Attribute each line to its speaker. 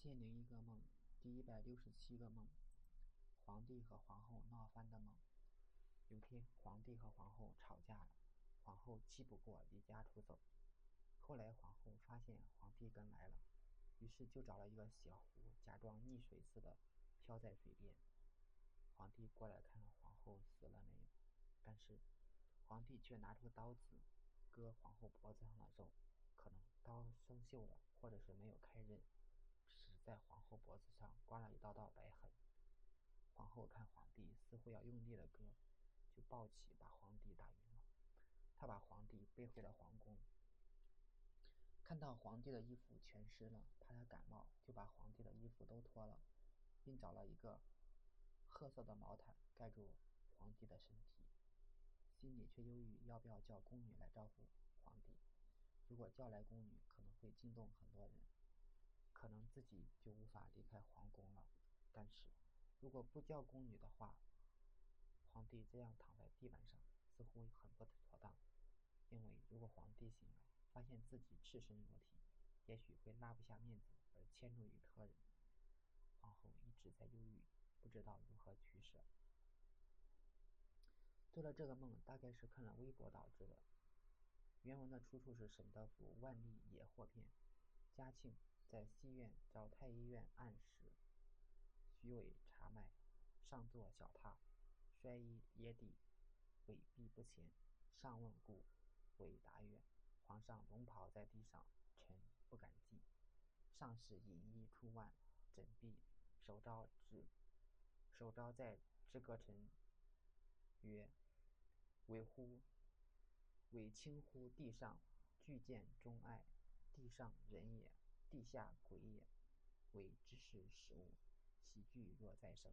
Speaker 1: 千零一个梦，第一百六十七个梦，皇帝和皇后闹翻的梦。有天，皇帝和皇后吵架了，皇后气不过，离家出走。后来，皇后发现皇帝跟来了，于是就找了一个小壶，假装溺水似的漂在水边。皇帝过来看皇后死了没有，但是皇帝却拿出刀子割皇后脖子上的肉，可能刀生锈了，或者是没有开刃。在皇后脖子上刮了一道道白痕。皇后看皇帝似乎要用力的割，就抱起把皇帝打晕了。她把皇帝背回了皇宫。看到皇帝的衣服全湿了，怕他感冒，就把皇帝的衣服都脱了，并找了一个褐色的毛毯盖住皇帝的身体，心里却犹豫要不要叫宫女来招呼皇帝。如果叫来宫女，可能会惊动很多人。可能自己就无法离开皇宫了。但是，如果不叫宫女的话，皇帝这样躺在地板上似乎很不妥当。因为如果皇帝醒来发现自己赤身裸体，也许会拉不下面子而迁怒于他人。皇后一直在犹豫，不知道如何取舍。做了这个梦，大概是看了微博导致的。原文的出处是沈德福《万历野获篇》，嘉庆。在西苑找太医院按时，徐伟查脉，上坐小榻，衰衣掖地，尾臂不前。上问故，伟答曰：“皇上龙袍在地上，臣不敢记。”上士引衣出万，枕臂，手招指，手招在之阁臣曰：“伟乎？伟轻乎地上具见钟爱，地上人也。”地下鬼也，为知识食物，喜剧若再生。